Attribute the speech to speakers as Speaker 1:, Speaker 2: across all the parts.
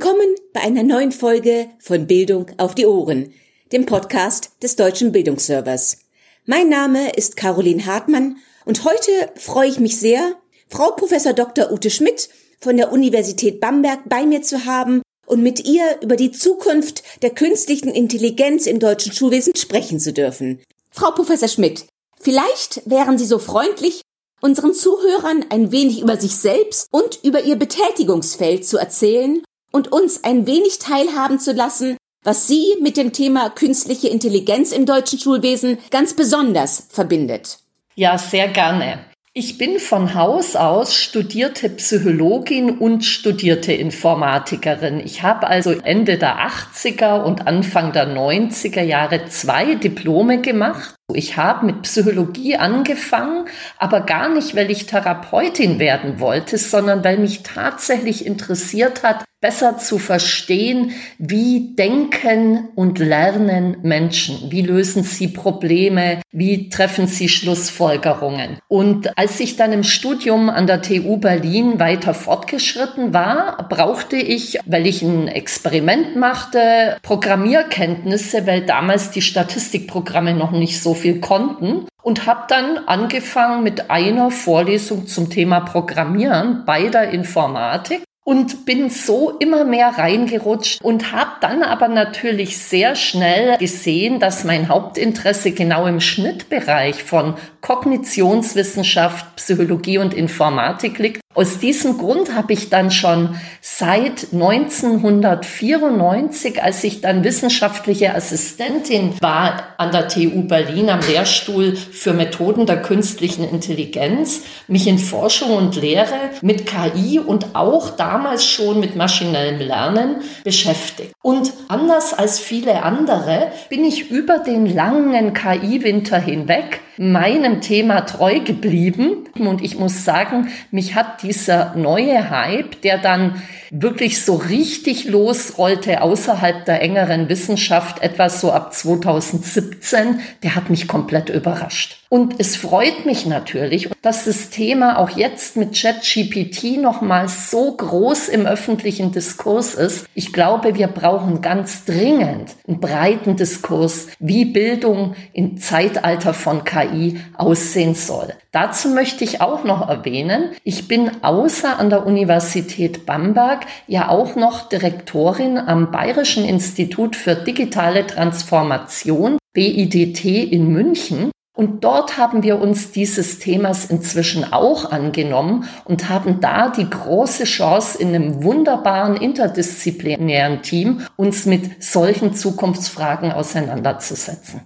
Speaker 1: Willkommen bei einer neuen Folge von Bildung auf die Ohren, dem Podcast des Deutschen Bildungsservers. Mein Name ist Caroline Hartmann und heute freue ich mich sehr, Frau Professor Dr. Ute Schmidt von der Universität Bamberg bei mir zu haben und mit ihr über die Zukunft der künstlichen Intelligenz im deutschen Schulwesen sprechen zu dürfen. Frau Professor Schmidt, vielleicht wären Sie so freundlich, unseren Zuhörern ein wenig über sich selbst und über Ihr Betätigungsfeld zu erzählen und uns ein wenig teilhaben zu lassen, was Sie mit dem Thema künstliche Intelligenz im deutschen Schulwesen ganz besonders verbindet.
Speaker 2: Ja, sehr gerne. Ich bin von Haus aus studierte Psychologin und studierte Informatikerin. Ich habe also Ende der 80er und Anfang der 90er Jahre zwei Diplome gemacht. Ich habe mit Psychologie angefangen, aber gar nicht, weil ich Therapeutin werden wollte, sondern weil mich tatsächlich interessiert hat, besser zu verstehen, wie denken und lernen Menschen, wie lösen sie Probleme, wie treffen sie Schlussfolgerungen. Und als ich dann im Studium an der TU Berlin weiter fortgeschritten war, brauchte ich, weil ich ein Experiment machte, Programmierkenntnisse, weil damals die Statistikprogramme noch nicht so viel konnten. Und habe dann angefangen mit einer Vorlesung zum Thema Programmieren bei der Informatik und bin so immer mehr reingerutscht und habe dann aber natürlich sehr schnell gesehen, dass mein Hauptinteresse genau im Schnittbereich von Kognitionswissenschaft, Psychologie und Informatik liegt aus diesem Grund habe ich dann schon seit 1994, als ich dann wissenschaftliche Assistentin war an der TU Berlin am Lehrstuhl für Methoden der künstlichen Intelligenz, mich in Forschung und Lehre mit KI und auch damals schon mit maschinellem Lernen beschäftigt. Und anders als viele andere bin ich über den langen KI-Winter hinweg meinem Thema treu geblieben. Und ich muss sagen, mich hat dieser neue Hype, der dann wirklich so richtig losrollte außerhalb der engeren Wissenschaft, etwas so ab 2017, der hat mich komplett überrascht. Und es freut mich natürlich, dass das Thema auch jetzt mit ChatGPT nochmal so groß im öffentlichen Diskurs ist. Ich glaube, wir brauchen ganz dringend einen breiten Diskurs, wie Bildung im Zeitalter von KI aussehen soll. Dazu möchte ich auch noch erwähnen, ich bin außer an der Universität Bamberg ja auch noch Direktorin am Bayerischen Institut für digitale Transformation BIDT in München. Und dort haben wir uns dieses Themas inzwischen auch angenommen und haben da die große Chance, in einem wunderbaren interdisziplinären Team uns mit solchen Zukunftsfragen auseinanderzusetzen.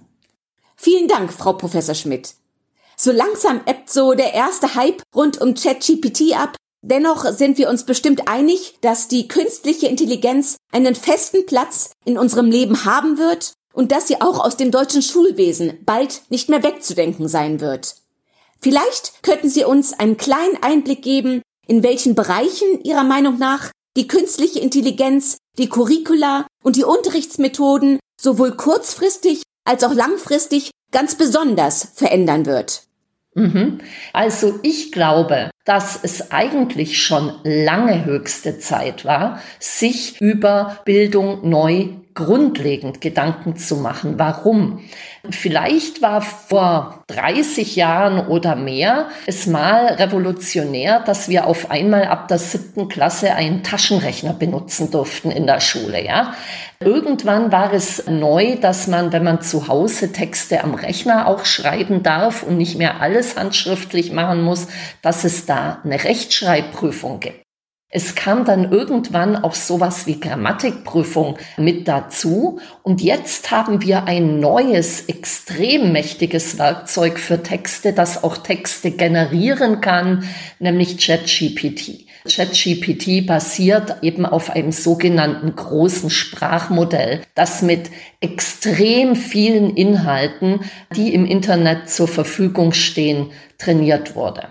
Speaker 1: Vielen Dank, Frau Professor Schmidt. So langsam ebbt so der erste Hype rund um ChatGPT ab. Dennoch sind wir uns bestimmt einig, dass die künstliche Intelligenz einen festen Platz in unserem Leben haben wird und dass sie auch aus dem deutschen Schulwesen bald nicht mehr wegzudenken sein wird. Vielleicht könnten Sie uns einen kleinen Einblick geben, in welchen Bereichen Ihrer Meinung nach die künstliche Intelligenz, die Curricula und die Unterrichtsmethoden sowohl kurzfristig als auch langfristig ganz besonders verändern wird.
Speaker 2: Mhm. Also ich glaube, dass es eigentlich schon lange höchste Zeit war, sich über Bildung neu grundlegend Gedanken zu machen. Warum? Vielleicht war vor 30 Jahren oder mehr es mal revolutionär, dass wir auf einmal ab der siebten Klasse einen Taschenrechner benutzen durften in der Schule, ja. Irgendwann war es neu, dass man, wenn man zu Hause Texte am Rechner auch schreiben darf und nicht mehr alles handschriftlich machen muss, dass es da eine Rechtschreibprüfung gibt. Es kam dann irgendwann auch sowas wie Grammatikprüfung mit dazu. Und jetzt haben wir ein neues, extrem mächtiges Werkzeug für Texte, das auch Texte generieren kann, nämlich ChatGPT. ChatGPT basiert eben auf einem sogenannten großen Sprachmodell, das mit extrem vielen Inhalten, die im Internet zur Verfügung stehen, trainiert wurde.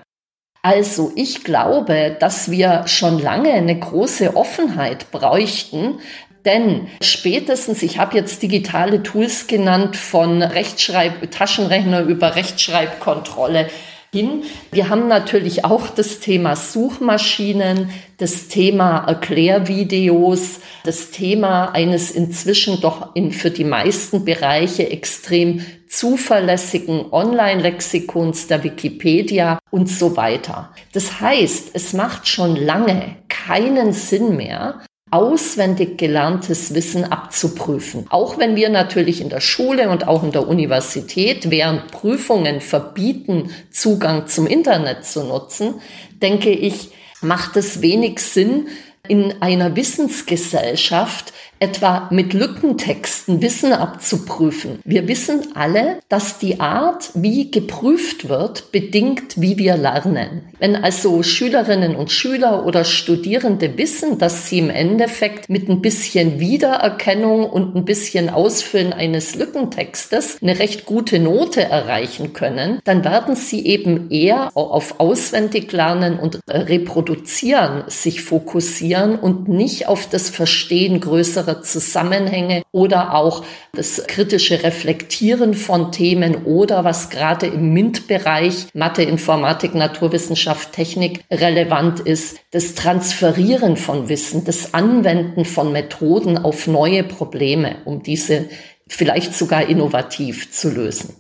Speaker 2: Also ich glaube, dass wir schon lange eine große Offenheit bräuchten, denn spätestens, ich habe jetzt digitale Tools genannt, von Rechtschreib, Taschenrechner über Rechtschreibkontrolle, hin. Wir haben natürlich auch das Thema Suchmaschinen, das Thema Erklärvideos, das Thema eines inzwischen doch in, für die meisten Bereiche extrem zuverlässigen Online-Lexikons der Wikipedia und so weiter. Das heißt, es macht schon lange keinen Sinn mehr, auswendig gelerntes Wissen abzuprüfen. Auch wenn wir natürlich in der Schule und auch in der Universität während Prüfungen verbieten, Zugang zum Internet zu nutzen, denke ich, macht es wenig Sinn, in einer Wissensgesellschaft etwa mit Lückentexten Wissen abzuprüfen. Wir wissen alle, dass die Art, wie geprüft wird, bedingt, wie wir lernen. Wenn also Schülerinnen und Schüler oder Studierende wissen, dass sie im Endeffekt mit ein bisschen Wiedererkennung und ein bisschen Ausfüllen eines Lückentextes eine recht gute Note erreichen können, dann werden sie eben eher auf Auswendiglernen und Reproduzieren sich fokussieren und nicht auf das Verstehen größerer größere Zusammenhänge oder auch das kritische Reflektieren von Themen oder was gerade im MINT-Bereich Mathe, Informatik, Naturwissenschaft, Technik relevant ist, das Transferieren von Wissen, das Anwenden von Methoden auf neue Probleme, um diese vielleicht sogar innovativ zu lösen.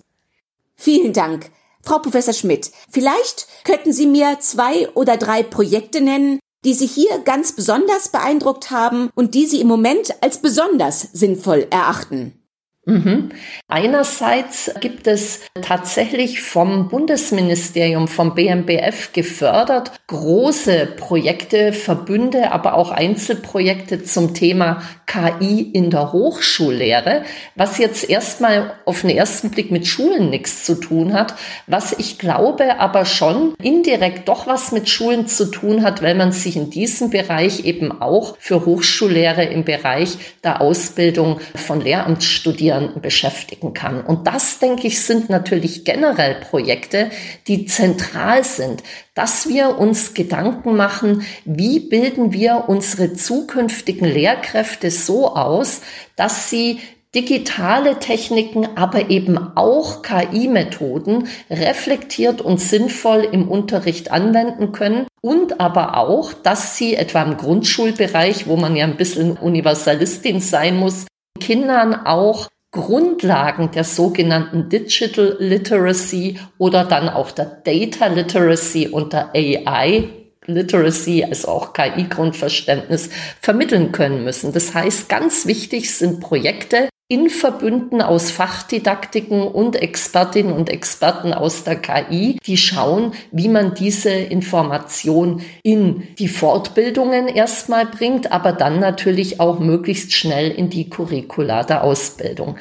Speaker 1: Vielen Dank. Frau Professor Schmidt, vielleicht könnten Sie mir zwei oder drei Projekte nennen, die Sie hier ganz besonders beeindruckt haben und die Sie im Moment als besonders sinnvoll erachten.
Speaker 2: Mhm. Einerseits gibt es tatsächlich vom Bundesministerium, vom BMBF gefördert, große Projekte, Verbünde, aber auch Einzelprojekte zum Thema KI in der Hochschullehre, was jetzt erstmal auf den ersten Blick mit Schulen nichts zu tun hat, was ich glaube aber schon indirekt doch was mit Schulen zu tun hat, weil man sich in diesem Bereich eben auch für Hochschullehre im Bereich der Ausbildung von Lehramtsstudierenden Studierenden beschäftigen kann. Und das, denke ich, sind natürlich generell Projekte, die zentral sind, dass wir uns Gedanken machen, wie bilden wir unsere zukünftigen Lehrkräfte so aus, dass sie digitale Techniken, aber eben auch KI-Methoden reflektiert und sinnvoll im Unterricht anwenden können und aber auch, dass sie etwa im Grundschulbereich, wo man ja ein bisschen Universalistin sein muss, Kindern auch Grundlagen der sogenannten Digital Literacy oder dann auch der Data Literacy und der AI Literacy, also auch KI-Grundverständnis, vermitteln können müssen. Das heißt, ganz wichtig sind Projekte in Verbünden aus Fachdidaktiken und Expertinnen und Experten aus der KI, die schauen, wie man diese Information in die Fortbildungen erstmal bringt, aber dann natürlich auch möglichst schnell in die Curricula der Ausbildung.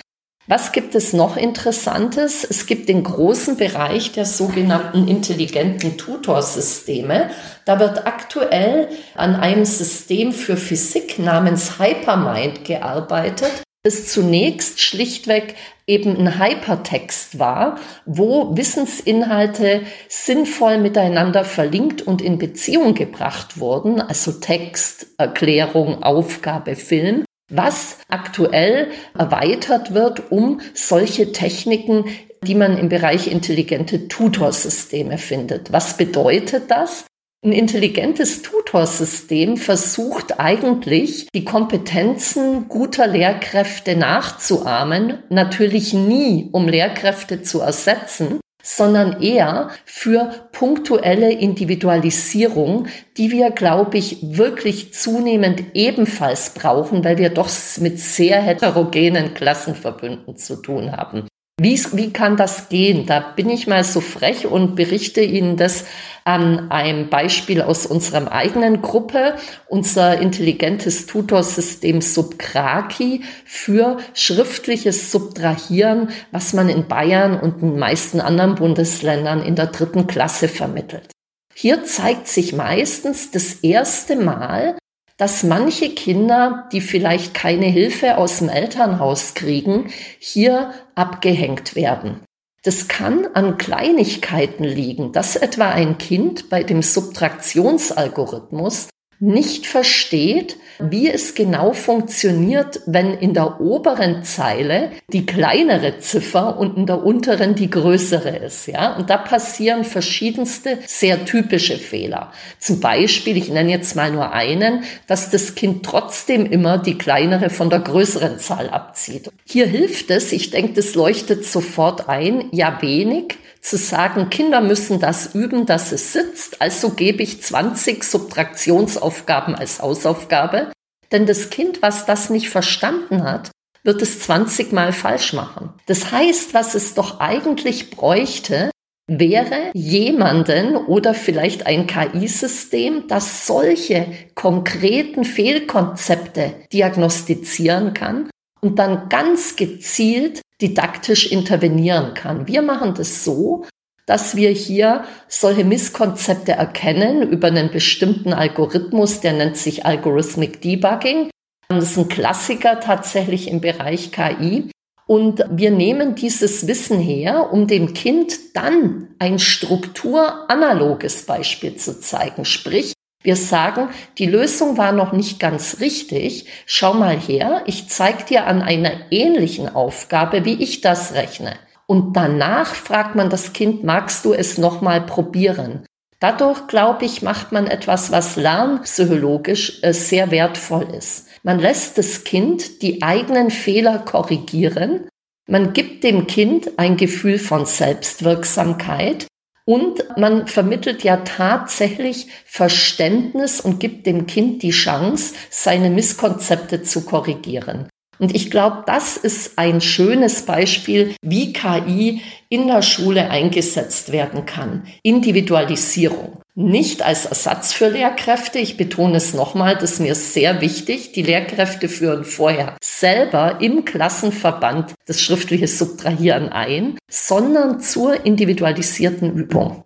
Speaker 2: Was gibt es noch Interessantes? Es gibt den großen Bereich der sogenannten intelligenten Tutorsysteme. Da wird aktuell an einem System für Physik namens Hypermind gearbeitet, das zunächst schlichtweg eben ein Hypertext war, wo Wissensinhalte sinnvoll miteinander verlinkt und in Beziehung gebracht wurden, also Text, Erklärung, Aufgabe, Film was aktuell erweitert wird um solche Techniken, die man im Bereich intelligente Tutorsysteme findet. Was bedeutet das? Ein intelligentes Tutorsystem versucht eigentlich, die Kompetenzen guter Lehrkräfte nachzuahmen, natürlich nie, um Lehrkräfte zu ersetzen, sondern eher für punktuelle Individualisierung, die wir, glaube ich, wirklich zunehmend ebenfalls brauchen, weil wir doch mit sehr heterogenen Klassenverbünden zu tun haben. Wie, wie kann das gehen? Da bin ich mal so frech und berichte Ihnen das an einem Beispiel aus unserer eigenen Gruppe, unser intelligentes Tutorsystem Subkraki für schriftliches Subtrahieren, was man in Bayern und den meisten anderen Bundesländern in der dritten Klasse vermittelt. Hier zeigt sich meistens das erste Mal, dass manche Kinder, die vielleicht keine Hilfe aus dem Elternhaus kriegen, hier abgehängt werden. Das kann an Kleinigkeiten liegen, dass etwa ein Kind bei dem Subtraktionsalgorithmus nicht versteht, wie es genau funktioniert, wenn in der oberen Zeile die kleinere Ziffer und in der unteren die größere ist. Ja? Und da passieren verschiedenste sehr typische Fehler. Zum Beispiel, ich nenne jetzt mal nur einen, dass das Kind trotzdem immer die kleinere von der größeren Zahl abzieht. Hier hilft es, ich denke, das leuchtet sofort ein, ja wenig, zu sagen, Kinder müssen das üben, dass es sitzt, also gebe ich 20 Subtraktionsaufgaben als Hausaufgabe, denn das Kind, was das nicht verstanden hat, wird es 20 Mal falsch machen. Das heißt, was es doch eigentlich bräuchte, wäre jemanden oder vielleicht ein KI-System, das solche konkreten Fehlkonzepte diagnostizieren kann und dann ganz gezielt didaktisch intervenieren kann. Wir machen das so, dass wir hier solche Misskonzepte erkennen über einen bestimmten Algorithmus, der nennt sich Algorithmic Debugging. Das ist ein Klassiker tatsächlich im Bereich KI. Und wir nehmen dieses Wissen her, um dem Kind dann ein strukturanaloges Beispiel zu zeigen. Sprich, wir sagen, die Lösung war noch nicht ganz richtig. Schau mal her, ich zeige dir an einer ähnlichen Aufgabe, wie ich das rechne. Und danach fragt man das Kind, magst du es nochmal probieren? Dadurch, glaube ich, macht man etwas, was lernpsychologisch äh, sehr wertvoll ist. Man lässt das Kind die eigenen Fehler korrigieren. Man gibt dem Kind ein Gefühl von Selbstwirksamkeit und man vermittelt ja tatsächlich Verständnis und gibt dem Kind die Chance, seine Misskonzepte zu korrigieren. Und ich glaube, das ist ein schönes Beispiel, wie KI in der Schule eingesetzt werden kann. Individualisierung. Nicht als Ersatz für Lehrkräfte. Ich betone es nochmal, das ist mir sehr wichtig. Die Lehrkräfte führen vorher selber im Klassenverband das schriftliche Subtrahieren ein, sondern zur individualisierten Übung.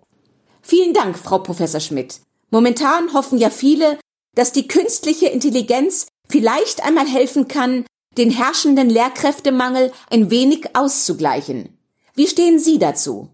Speaker 1: Vielen Dank, Frau Professor Schmidt. Momentan hoffen ja viele, dass die künstliche Intelligenz vielleicht einmal helfen kann, den herrschenden Lehrkräftemangel ein wenig auszugleichen. Wie stehen Sie dazu?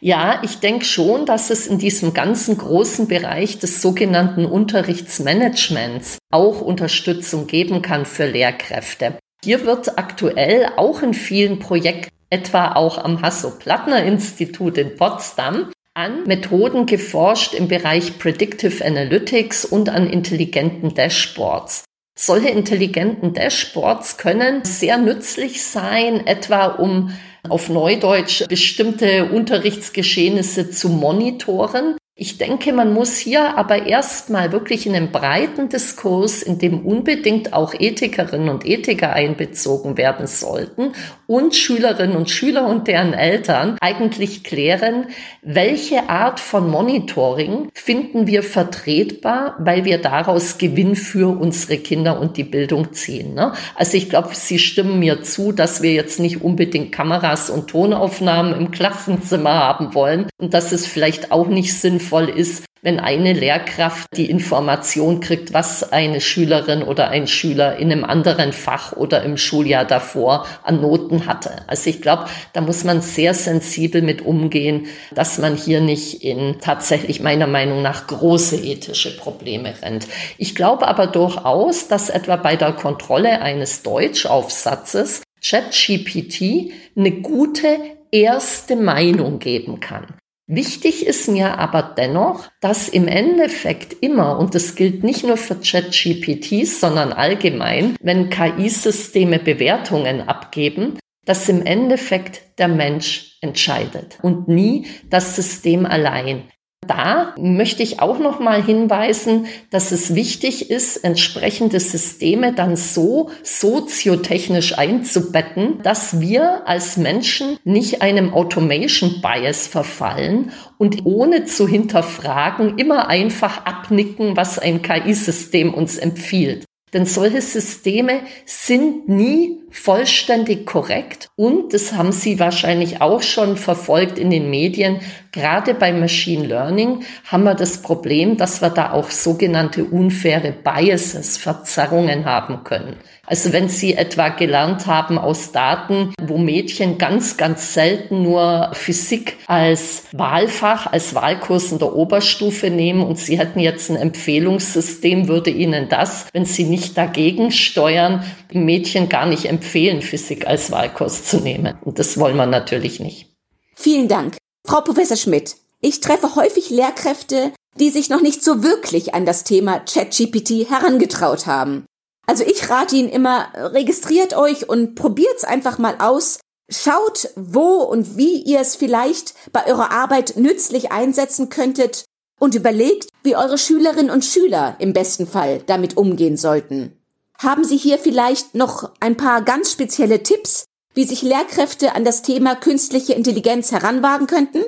Speaker 2: Ja, ich denke schon, dass es in diesem ganzen großen Bereich des sogenannten Unterrichtsmanagements auch Unterstützung geben kann für Lehrkräfte. Hier wird aktuell auch in vielen Projekten, etwa auch am Hasso-Plattner-Institut in Potsdam, an Methoden geforscht im Bereich Predictive Analytics und an intelligenten Dashboards. Solche intelligenten Dashboards können sehr nützlich sein, etwa um auf Neudeutsch bestimmte Unterrichtsgeschehnisse zu monitoren ich denke, man muss hier aber erstmal wirklich in einen breiten Diskurs, in dem unbedingt auch Ethikerinnen und Ethiker einbezogen werden sollten und Schülerinnen und Schüler und deren Eltern eigentlich klären, welche Art von Monitoring finden wir vertretbar, weil wir daraus Gewinn für unsere Kinder und die Bildung ziehen. Ne? Also ich glaube, Sie stimmen mir zu, dass wir jetzt nicht unbedingt Kameras und Tonaufnahmen im Klassenzimmer haben wollen und dass es vielleicht auch nicht sinnvoll sinnvoll ist, wenn eine Lehrkraft die Information kriegt, was eine Schülerin oder ein Schüler in einem anderen Fach oder im Schuljahr davor an Noten hatte. Also ich glaube, da muss man sehr sensibel mit umgehen, dass man hier nicht in tatsächlich meiner Meinung nach große ethische Probleme rennt. Ich glaube aber durchaus, dass etwa bei der Kontrolle eines Deutschaufsatzes ChatGPT eine gute erste Meinung geben kann. Wichtig ist mir aber dennoch, dass im Endeffekt immer, und das gilt nicht nur für ChatGPTs, sondern allgemein, wenn KI-Systeme Bewertungen abgeben, dass im Endeffekt der Mensch entscheidet und nie das System allein. Da möchte ich auch noch mal hinweisen, dass es wichtig ist, entsprechende Systeme dann so soziotechnisch einzubetten, dass wir als Menschen nicht einem Automation Bias verfallen und ohne zu hinterfragen immer einfach abnicken, was ein KI-System uns empfiehlt. Denn solche Systeme sind nie vollständig korrekt. Und das haben Sie wahrscheinlich auch schon verfolgt in den Medien. Gerade bei Machine Learning haben wir das Problem, dass wir da auch sogenannte unfaire Biases, Verzerrungen haben können. Also wenn Sie etwa gelernt haben aus Daten, wo Mädchen ganz, ganz selten nur Physik als Wahlfach, als Wahlkurs in der Oberstufe nehmen und Sie hätten jetzt ein Empfehlungssystem, würde Ihnen das, wenn Sie nicht dagegen steuern, Mädchen gar nicht empfehlen, Physik als Wahlkurs zu nehmen. Und das wollen wir natürlich nicht.
Speaker 1: Vielen Dank. Frau Professor Schmidt, ich treffe häufig Lehrkräfte, die sich noch nicht so wirklich an das Thema ChatGPT herangetraut haben. Also ich rate Ihnen immer, registriert euch und probiert's einfach mal aus. Schaut, wo und wie ihr es vielleicht bei eurer Arbeit nützlich einsetzen könntet und überlegt, wie eure Schülerinnen und Schüler im besten Fall damit umgehen sollten. Haben Sie hier vielleicht noch ein paar ganz spezielle Tipps, wie sich Lehrkräfte an das Thema künstliche Intelligenz heranwagen könnten?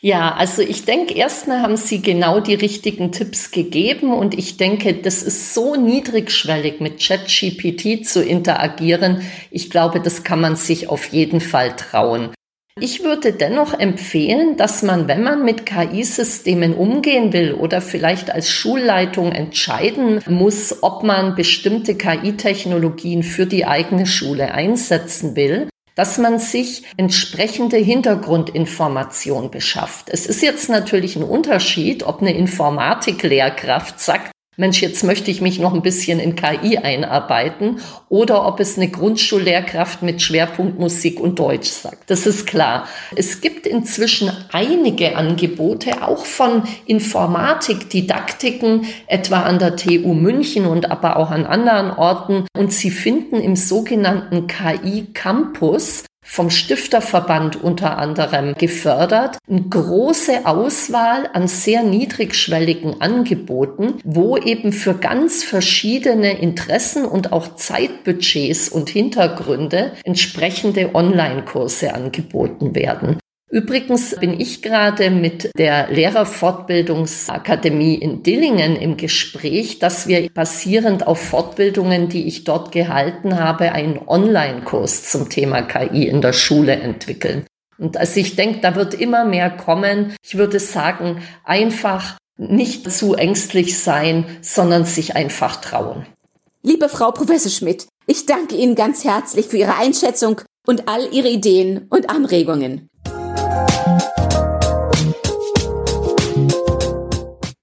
Speaker 2: Ja, also ich denke, erstmal haben Sie genau die richtigen Tipps gegeben und ich denke, das ist so niedrigschwellig mit ChatGPT zu interagieren. Ich glaube, das kann man sich auf jeden Fall trauen. Ich würde dennoch empfehlen, dass man, wenn man mit KI-Systemen umgehen will oder vielleicht als Schulleitung entscheiden muss, ob man bestimmte KI-Technologien für die eigene Schule einsetzen will, dass man sich entsprechende Hintergrundinformation beschafft. Es ist jetzt natürlich ein Unterschied, ob eine Informatiklehrkraft sagt, Mensch, jetzt möchte ich mich noch ein bisschen in KI einarbeiten oder ob es eine Grundschullehrkraft mit Schwerpunkt Musik und Deutsch sagt. Das ist klar. Es gibt inzwischen einige Angebote, auch von Informatikdidaktiken, etwa an der TU München und aber auch an anderen Orten. Und Sie finden im sogenannten KI Campus vom Stifterverband unter anderem gefördert. Eine große Auswahl an sehr niedrigschwelligen Angeboten, wo eben für ganz verschiedene Interessen und auch Zeitbudgets und Hintergründe entsprechende Online-Kurse angeboten werden. Übrigens bin ich gerade mit der Lehrerfortbildungsakademie in Dillingen im Gespräch, dass wir basierend auf Fortbildungen, die ich dort gehalten habe, einen Online-Kurs zum Thema KI in der Schule entwickeln. Und also ich denke, da wird immer mehr kommen. Ich würde sagen, einfach nicht zu ängstlich sein, sondern sich einfach trauen.
Speaker 1: Liebe Frau Professor Schmidt, ich danke Ihnen ganz herzlich für Ihre Einschätzung und all Ihre Ideen und Anregungen.